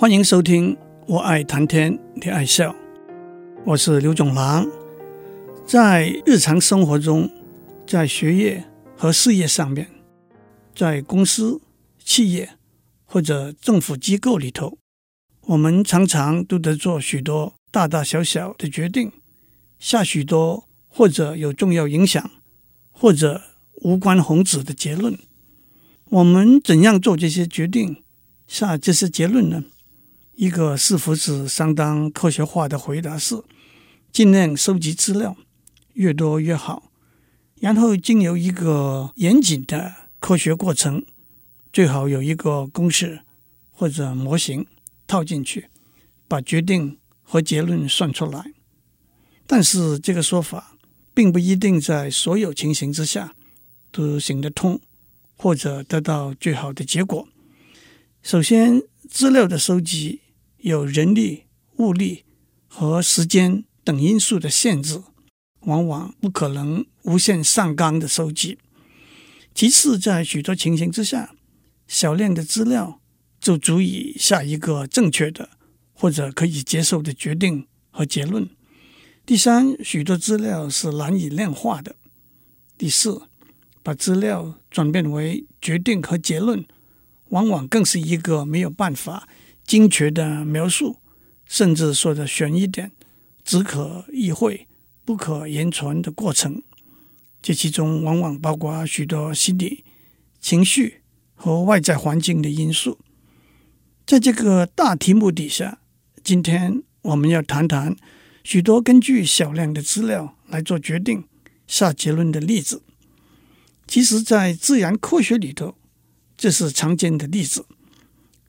欢迎收听《我爱谈天，你爱笑》，我是刘总郎。在日常生活中，在学业和事业上面，在公司、企业或者政府机构里头，我们常常都得做许多大大小小的决定，下许多或者有重要影响，或者无关宏旨的结论。我们怎样做这些决定，下这些结论呢？一个似乎是相当科学化的回答是：尽量收集资料，越多越好。然后经由一个严谨的科学过程，最好有一个公式或者模型套进去，把决定和结论算出来。但是这个说法并不一定在所有情形之下都行得通。或者得到最好的结果。首先，资料的收集有人力、物力和时间等因素的限制，往往不可能无限上纲的收集。其次，在许多情形之下，小量的资料就足以下一个正确的或者可以接受的决定和结论。第三，许多资料是难以量化的。第四，把资料转变为决定和结论，往往更是一个没有办法精确的描述，甚至说的玄一点，只可意会不可言传的过程。这其中往往包括许多心理、情绪和外在环境的因素。在这个大题目底下，今天我们要谈谈许多根据小量的资料来做决定、下结论的例子。其实，在自然科学里头，这是常见的例子。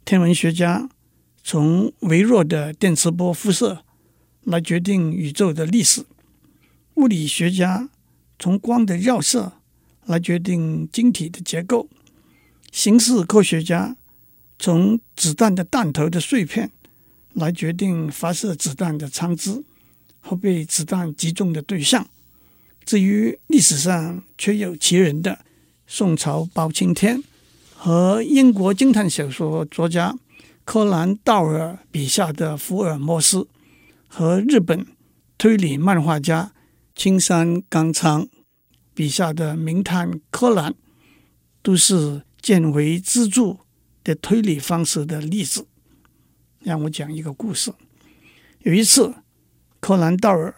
天文学家从微弱的电磁波辐射来决定宇宙的历史；物理学家从光的绕射来决定晶体的结构；形式科学家从子弹的弹头的碎片来决定发射子弹的枪支和被子弹击中的对象。至于历史上确有其人的宋朝包青天和英国侦探小说作家柯南道尔笔下的福尔摩斯，和日本推理漫画家青山刚昌笔下的名探柯南，都是见微知著的推理方式的例子。让我讲一个故事：有一次，柯南道尔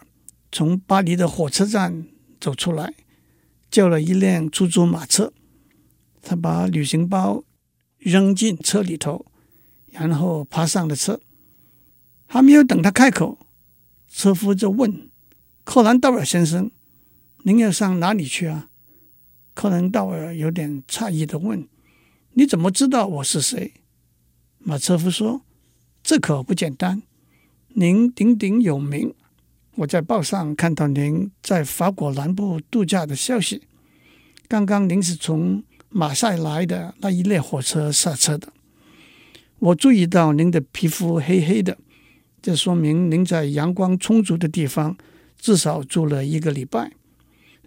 从巴黎的火车站。走出来，叫了一辆出租马车。他把旅行包扔进车里头，然后爬上了车。还没有等他开口，车夫就问：“柯南道尔先生，您要上哪里去啊？”柯南道尔有点诧异的问：“你怎么知道我是谁？”马车夫说：“这可不简单，您鼎鼎有名。”我在报上看到您在法国南部度假的消息。刚刚您是从马赛来的那一列火车下车的。我注意到您的皮肤黑黑的，这说明您在阳光充足的地方至少住了一个礼拜。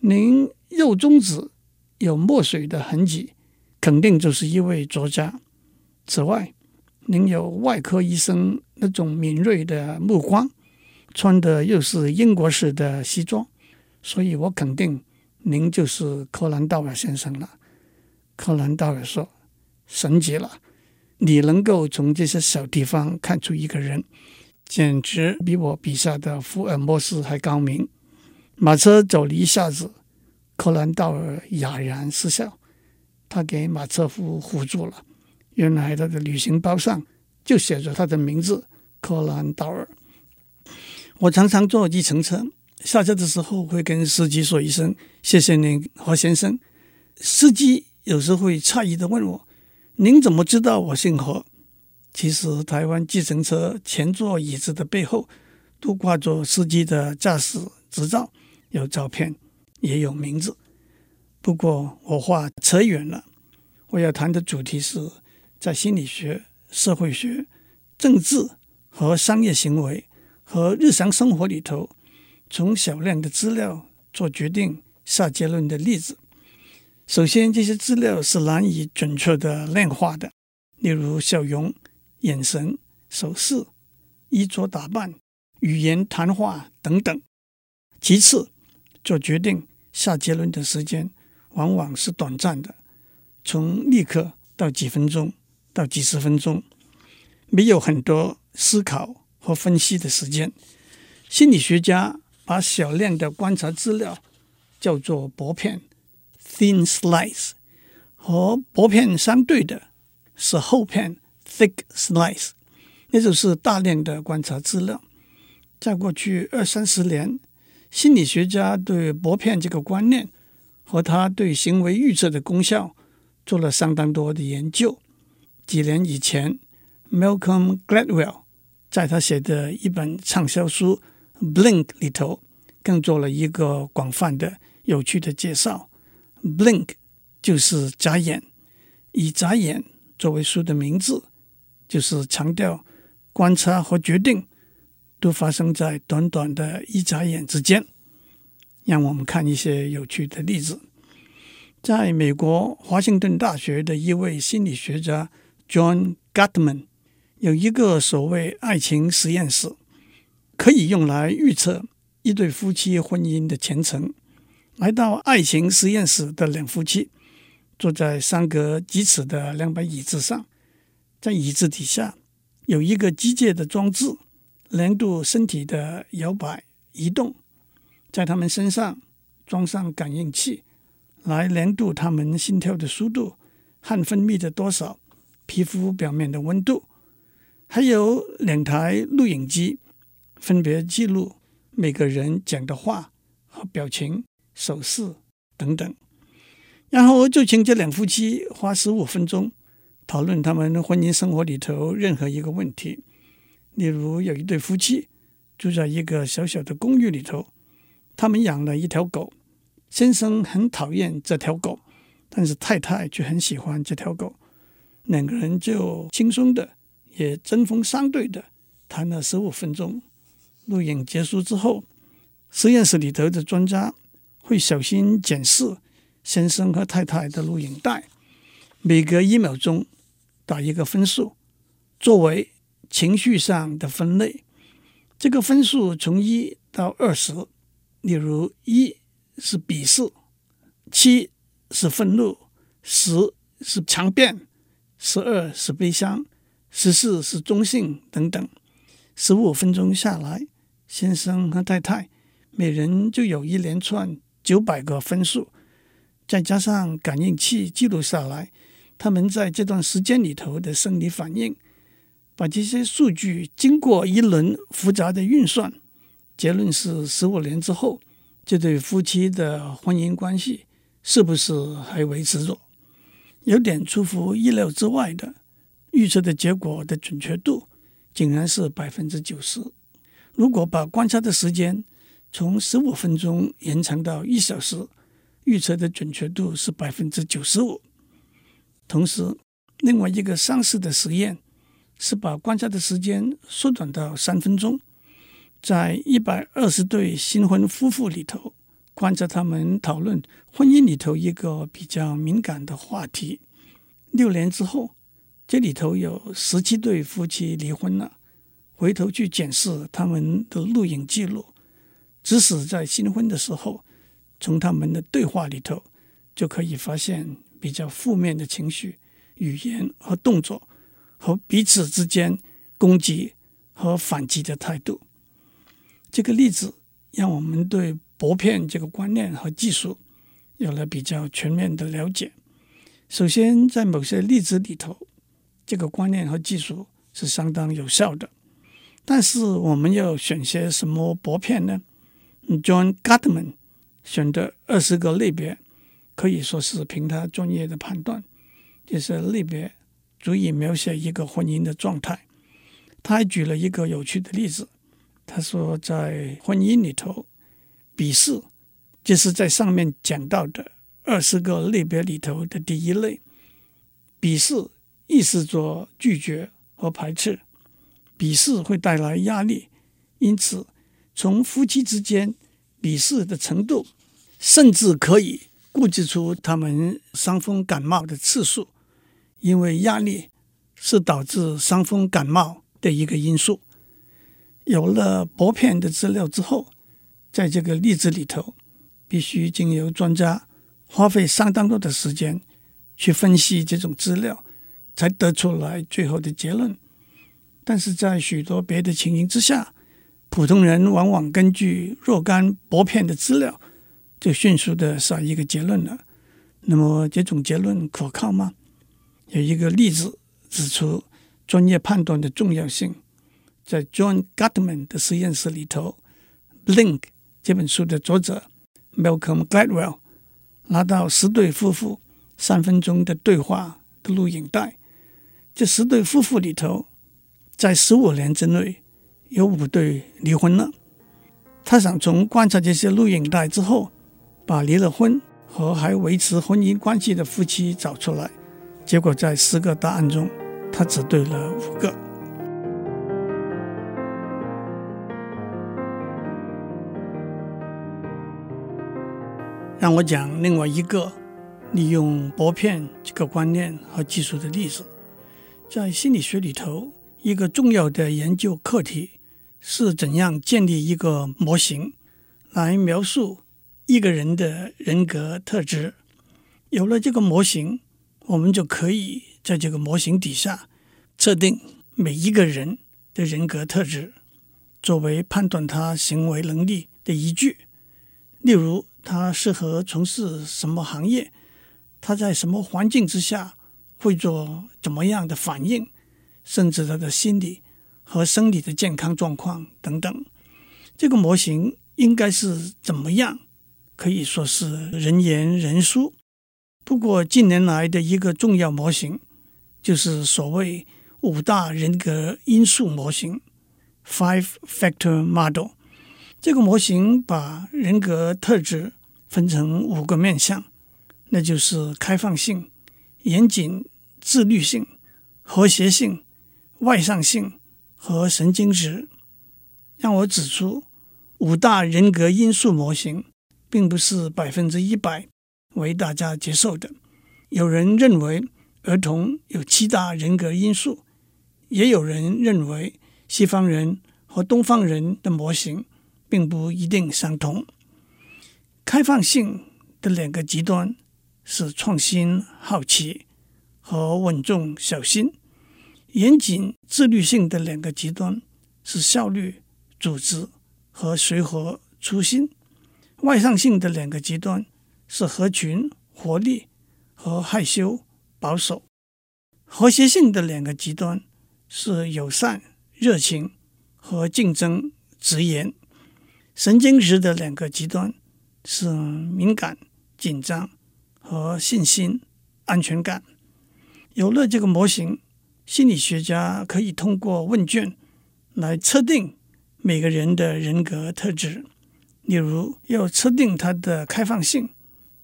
您右中指有墨水的痕迹，肯定就是一位作家。此外，您有外科医生那种敏锐的目光。穿的又是英国式的西装，所以我肯定您就是柯南道尔先生了。柯南道尔说：“神奇了，你能够从这些小地方看出一个人，简直比我笔下的福尔摩斯还高明。”马车走了一下子，柯南道尔哑然失笑。他给马车夫唬住了，原来他的旅行包上就写着他的名字——柯南道尔。我常常坐计程车，下车的时候会跟司机说一声“谢谢您，何先生”。司机有时会诧异地问我：“您怎么知道我姓何？”其实，台湾计程车前座椅子的背后都挂着司机的驾驶执照，有照片，也有名字。不过，我话扯远了，我要谈的主题是在心理学、社会学、政治和商业行为。和日常生活里头，从小量的资料做决定、下结论的例子。首先，这些资料是难以准确的量化的，例如笑容、眼神、手势、衣着打扮、语言谈话等等。其次，做决定、下结论的时间往往是短暂的，从立刻到几分钟到几十分钟，没有很多思考和分析的时间。心理学家把小量的观察资料叫做薄片 （thin slice），和薄片相对的是厚片 （thick slice），那就是大量的观察资料。在过去二三十年，心理学家对薄片这个观念和它对行为预测的功效做了相当多的研究。几年以前，Malcolm Gladwell 在他写的一本畅销书《Blink》里头，更做了一个广泛的、有趣的介绍。Blink 就是眨眼，以眨眼作为书的名字，就是强调观察和决定。都发生在短短的一眨眼之间。让我们看一些有趣的例子。在美国华盛顿大学的一位心理学家 John Gottman 有一个所谓爱情实验室，可以用来预测一对夫妻婚姻的前程。来到爱情实验室的两夫妻坐在相隔几尺的两把椅子上，在椅子底下有一个机械的装置。量度身体的摇摆移动，在他们身上装上感应器，来量度他们心跳的速度、汗分泌的多少、皮肤表面的温度，还有两台录影机，分别记录每个人讲的话和表情、手势等等。然后就请这两夫妻花十五分钟讨论他们婚姻生活里头任何一个问题。例如，有一对夫妻住在一个小小的公寓里头，他们养了一条狗。先生很讨厌这条狗，但是太太却很喜欢这条狗。两个人就轻松的，也针锋相对的谈了十五分钟。录影结束之后，实验室里头的专家会小心检视先生和太太的录影带，每隔一秒钟打一个分数，作为。情绪上的分类，这个分数从一到二十，例如一是鄙视，七是愤怒，十是强辩，十二是悲伤，十四是中性等等。十五分钟下来，先生和太太每人就有一连串九百个分数，再加上感应器记录下来，他们在这段时间里头的生理反应。把这些数据经过一轮复杂的运算，结论是十五年之后，这对夫妻的婚姻关系是不是还维持着？有点出乎意料之外的预测的结果的准确度竟然是百分之九十。如果把观察的时间从十五分钟延长到一小时，预测的准确度是百分之九十五。同时，另外一个上市的实验。是把观察的时间缩短到三分钟，在一百二十对新婚夫妇里头，观察他们讨论婚姻里头一个比较敏感的话题。六年之后，这里头有十七对夫妻离婚了。回头去检视他们的录影记录，即使在新婚的时候，从他们的对话里头就可以发现比较负面的情绪、语言和动作。和彼此之间攻击和反击的态度，这个例子让我们对薄片这个观念和技术有了比较全面的了解。首先，在某些例子里头，这个观念和技术是相当有效的。但是，我们要选些什么薄片呢？John Gottman 选的二十个类别，可以说是凭他专业的判断，就是类别。足以描写一个婚姻的状态。他还举了一个有趣的例子。他说，在婚姻里头，鄙视就是在上面讲到的二十个类别里头的第一类。鄙视意思着拒绝和排斥，鄙视会带来压力，因此从夫妻之间鄙视的程度，甚至可以估计出他们伤风感冒的次数。因为压力是导致伤风感冒的一个因素。有了薄片的资料之后，在这个例子里头，必须经由专家花费相当多的时间去分析这种资料，才得出来最后的结论。但是在许多别的情形之下，普通人往往根据若干薄片的资料，就迅速的下一个结论了。那么这种结论可靠吗？有一个例子指出专业判断的重要性。在 John Gottman 的实验室里头，《Blink》这本书的作者 Malcolm Gladwell 拿到十对夫妇三分钟的对话的录影带。这十对夫妇里头，在十五年之内有五对离婚了。他想从观察这些录影带之后，把离了婚和还维持婚姻关系的夫妻找出来。结果在十个答案中，他只对了五个。让我讲另外一个利用薄片这个观念和技术的例子。在心理学里头，一个重要的研究课题是怎样建立一个模型来描述一个人的人格特质。有了这个模型，我们就可以在这个模型底下测定每一个人的人格特质，作为判断他行为能力的依据。例如，他适合从事什么行业？他在什么环境之下会做怎么样的反应？甚至他的心理和生理的健康状况等等。这个模型应该是怎么样？可以说是人言人殊。不过近年来的一个重要模型，就是所谓五大人格因素模型 （Five Factor Model）。这个模型把人格特质分成五个面向，那就是开放性、严谨、自律性、和谐性、外向性和神经质。让我指出，五大人格因素模型并不是百分之一百为大家接受的。有人认为儿童有七大人格因素，也有人认为西方人和东方人的模型。并不一定相同。开放性的两个极端是创新、好奇和稳重、小心；严谨、自律性的两个极端是效率、组织和随和、粗心；外向性的两个极端是合群、活力和害羞、保守；和谐性的两个极端是友善、热情和竞争、直言。神经质的两个极端是敏感、紧张和信心、安全感。有了这个模型，心理学家可以通过问卷来测定每个人的人格特质。例如，要测定他的开放性，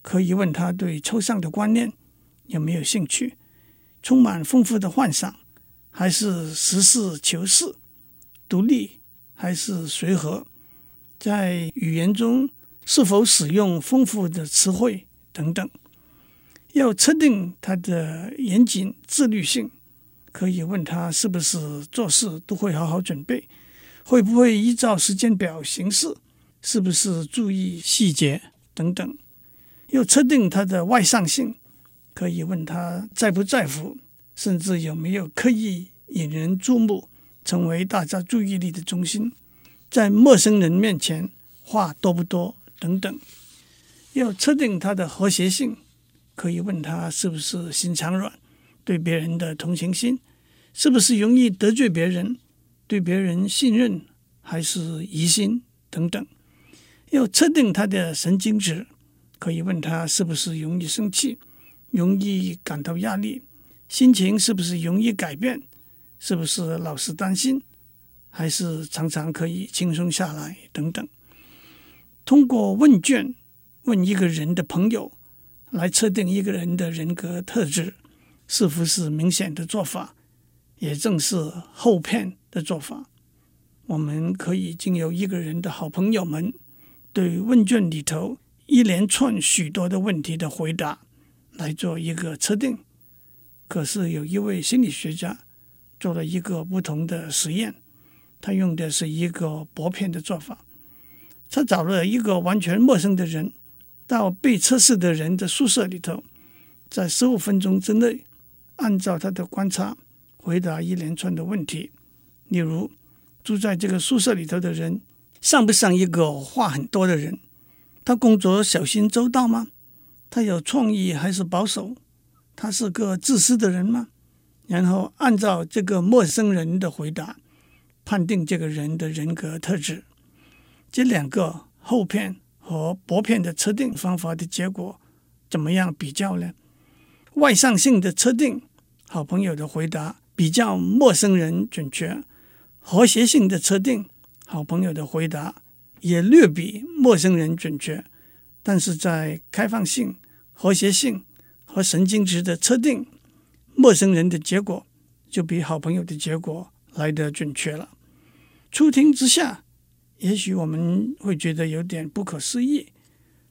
可以问他对抽象的观念有没有兴趣，充满丰富的幻想，还是实事求是，独立还是随和。在语言中是否使用丰富的词汇等等，要测定他的严谨自律性，可以问他是不是做事都会好好准备，会不会依照时间表行事，是不是注意细节等等。要测定他的外向性，可以问他在不在乎，甚至有没有刻意引人注目，成为大家注意力的中心。在陌生人面前话多不多等等，要测定他的和谐性，可以问他是不是心肠软，对别人的同情心，是不是容易得罪别人，对别人信任还是疑心等等。要测定他的神经质，可以问他是不是容易生气，容易感到压力，心情是不是容易改变，是不是老是担心。还是常常可以轻松下来等等。通过问卷问一个人的朋友来测定一个人的人格特质，似乎是明显的做法，也正是厚片的做法。我们可以经由一个人的好朋友们对问卷里头一连串许多的问题的回答来做一个测定。可是有一位心理学家做了一个不同的实验，他用的是一个薄片的做法。他找了一个完全陌生的人到被测试的人的宿舍里头，在十五分钟之内，按照他的观察回答一连串的问题，例如住在这个宿舍里头的人像不像一个话很多的人？他工作小心周到吗？他有创意还是保守？他是个自私的人吗？然后按照这个陌生人的回答，判定这个人的人格特质。这两个厚片和薄片的测定方法的结果怎么样比较呢？外向性的测定，好朋友的回答比较陌生人准确；和谐性的测定，好朋友的回答也略比陌生人准确。但是在开放性、和谐性和神经质的测定，陌生人的结果就比好朋友的结果来得准确了。初听之下，也许我们会觉得有点不可思议，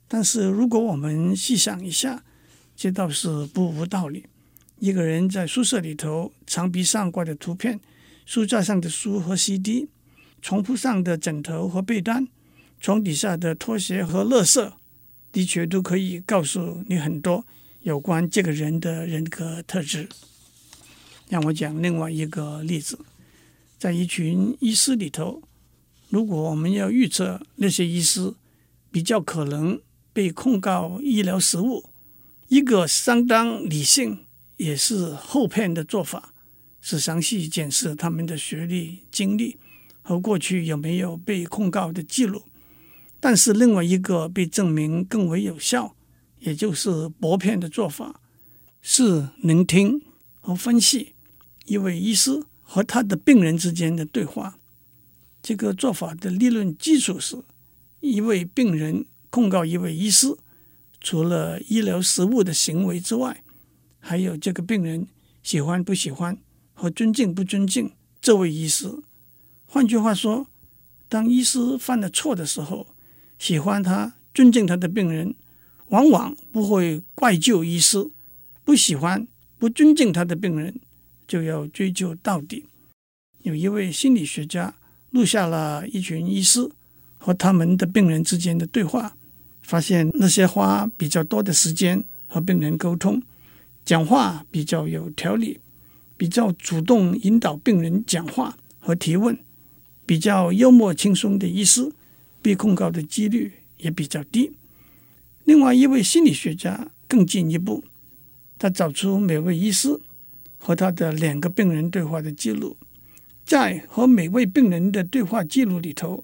但是如果我们细想一下，这倒是不无道理。一个人在宿舍里头，墙壁上挂的图片、书架上的书和 CD、床铺上的枕头和被单、床底下的拖鞋和垃圾，的确都可以告诉你很多。有关这个人的人格特质，让我讲另外一个例子。在一群医师里头，如果我们要预测那些医师比较可能被控告医疗失误，一个相当理性也是厚片的做法，是详细检视他们的学历、经历和过去有没有被控告的记录。但是另外一个被证明更为有效。也就是薄片的做法，是聆听和分析一位医师和他的病人之间的对话。这个做法的理论基础是，一位病人控告一位医师，除了医疗失误的行为之外，还有这个病人喜欢不喜欢和尊敬不尊敬这位医师。换句话说，当医师犯了错的时候，喜欢他、尊敬他的病人。往往不会怪疚医师，不喜欢、不尊敬他的病人，就要追究到底。有一位心理学家录下了一群医师和他们的病人之间的对话，发现那些花比较多的时间和病人沟通、讲话比较有条理、比较主动引导病人讲话和提问、比较幽默轻松的医师，被控告的几率也比较低。另外一位心理学家更进一步，他找出每位医师和他的两个病人对话的记录，在和每位病人的对话记录里头，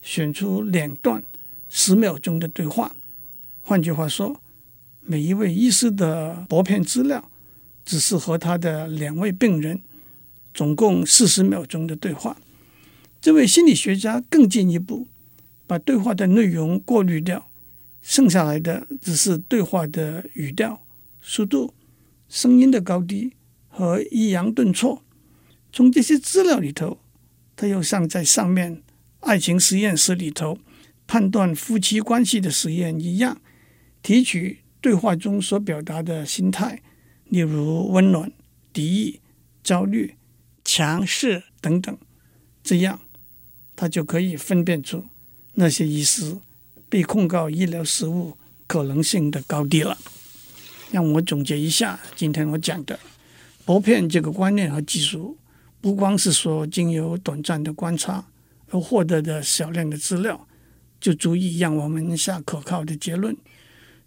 选出两段十秒钟的对话。换句话说，每一位医师的薄片资料只是和他的两位病人总共四十秒钟的对话。这位心理学家更进一步，把对话的内容过滤掉。剩下来的只是对话的语调、速度、声音的高低和抑扬顿挫。从这些资料里头，他又像在上面爱情实验室里头判断夫妻关系的实验一样，提取对话中所表达的心态，例如温暖、敌意、焦虑、强势等等，这样他就可以分辨出那些医师。被控告医疗失误可能性的高低了。让我总结一下今天我讲的薄片这个观念和技术，不光是说经由短暂的观察而获得的少量的资料，就足以让我们下可靠的结论。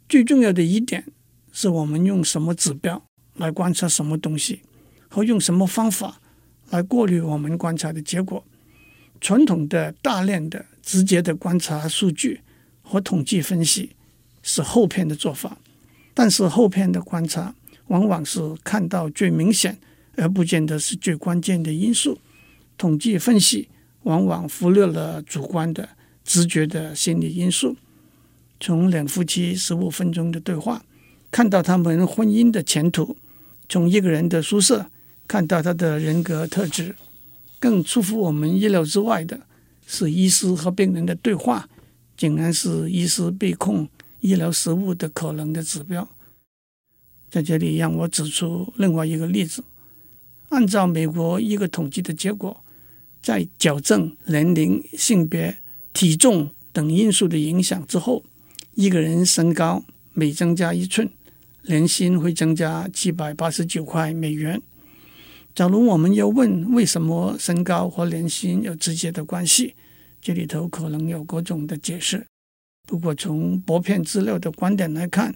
最重要的一点是我们用什么指标来观察什么东西，和用什么方法来过滤我们观察的结果。传统的大量的直接的观察数据。和统计分析是后片的做法，但是后片的观察往往是看到最明显而不见得是最关键的因素。统计分析往往忽略了主观的直觉的心理因素。从两夫妻十五分钟的对话看到他们婚姻的前途，从一个人的宿舍看到他的人格特质。更出乎我们意料之外的是，医师和病人的对话。竟然是医师被控医疗失误的可能的指标。在这里，让我指出另外一个例子：按照美国一个统计的结果，在矫正年龄、性别、体重等因素的影响之后，一个人身高每增加一寸，年薪会增加七百八十九块美元。假如我们要问为什么身高和年薪有直接的关系，这里头可能有各种的解释。不过从薄片资料的观点来看，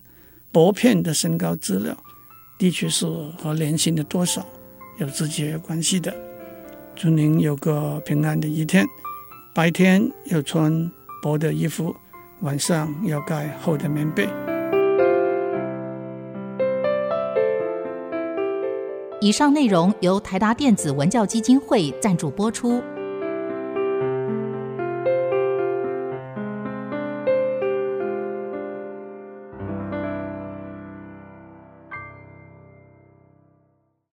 薄片的身高资料的确是和年薪的多少有直接关系的。祝您有个平安的一天，白天要穿薄的衣服，晚上要盖厚的棉被。以上内容由台达电子文教基金会赞助播出。